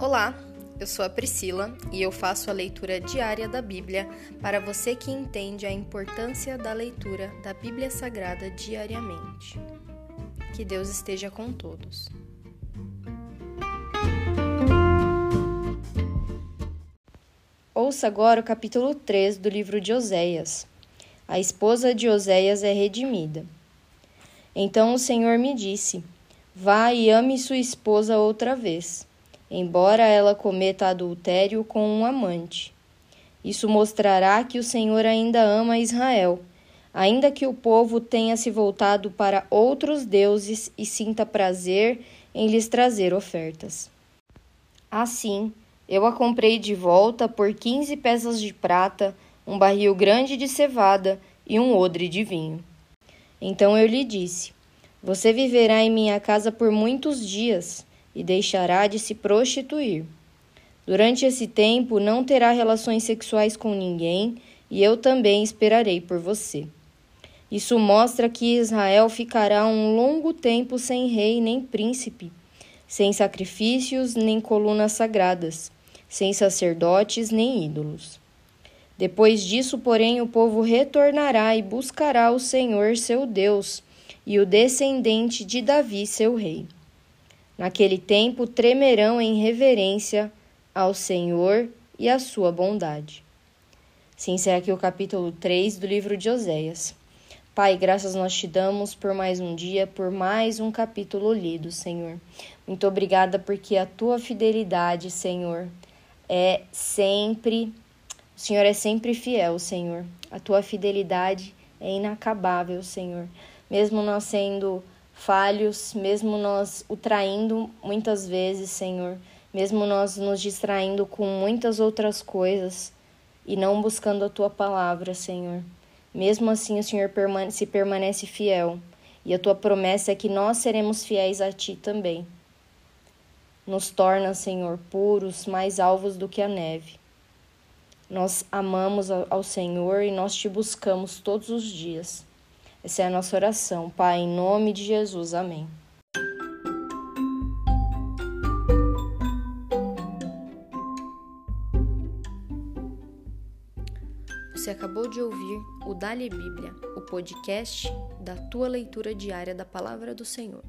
Olá, eu sou a Priscila e eu faço a leitura diária da Bíblia para você que entende a importância da leitura da Bíblia Sagrada diariamente. Que Deus esteja com todos. Ouça agora o capítulo 3 do livro de Oséias. A esposa de Oséias é redimida. Então o Senhor me disse: Vá e ame sua esposa outra vez, embora ela cometa adultério com um amante. Isso mostrará que o Senhor ainda ama Israel, ainda que o povo tenha se voltado para outros deuses e sinta prazer em lhes trazer ofertas. Assim, eu a comprei de volta por quinze peças de prata, um barril grande de cevada e um odre de vinho. Então eu lhe disse: Você viverá em minha casa por muitos dias e deixará de se prostituir. Durante esse tempo não terá relações sexuais com ninguém, e eu também esperarei por você. Isso mostra que Israel ficará um longo tempo sem rei nem príncipe, sem sacrifícios nem colunas sagradas, sem sacerdotes nem ídolos. Depois disso, porém, o povo retornará e buscará o Senhor seu Deus e o descendente de Davi seu rei. Naquele tempo tremerão em reverência ao Senhor e à sua bondade. Se encerra aqui o capítulo 3 do livro de Oséias. Pai, graças nós te damos por mais um dia, por mais um capítulo lido, Senhor. Muito obrigada porque a tua fidelidade, Senhor, é sempre o Senhor é sempre fiel, Senhor. A tua fidelidade é inacabável, Senhor. Mesmo nós sendo falhos, mesmo nós o traindo muitas vezes, Senhor, mesmo nós nos distraindo com muitas outras coisas e não buscando a tua palavra, Senhor. Mesmo assim, o Senhor se permanece fiel, e a tua promessa é que nós seremos fiéis a ti também. Nos torna, Senhor, puros, mais alvos do que a neve. Nós amamos ao Senhor e nós te buscamos todos os dias. Essa é a nossa oração, Pai, em nome de Jesus. Amém. Você acabou de ouvir o Dali Bíblia, o podcast da tua leitura diária da palavra do Senhor.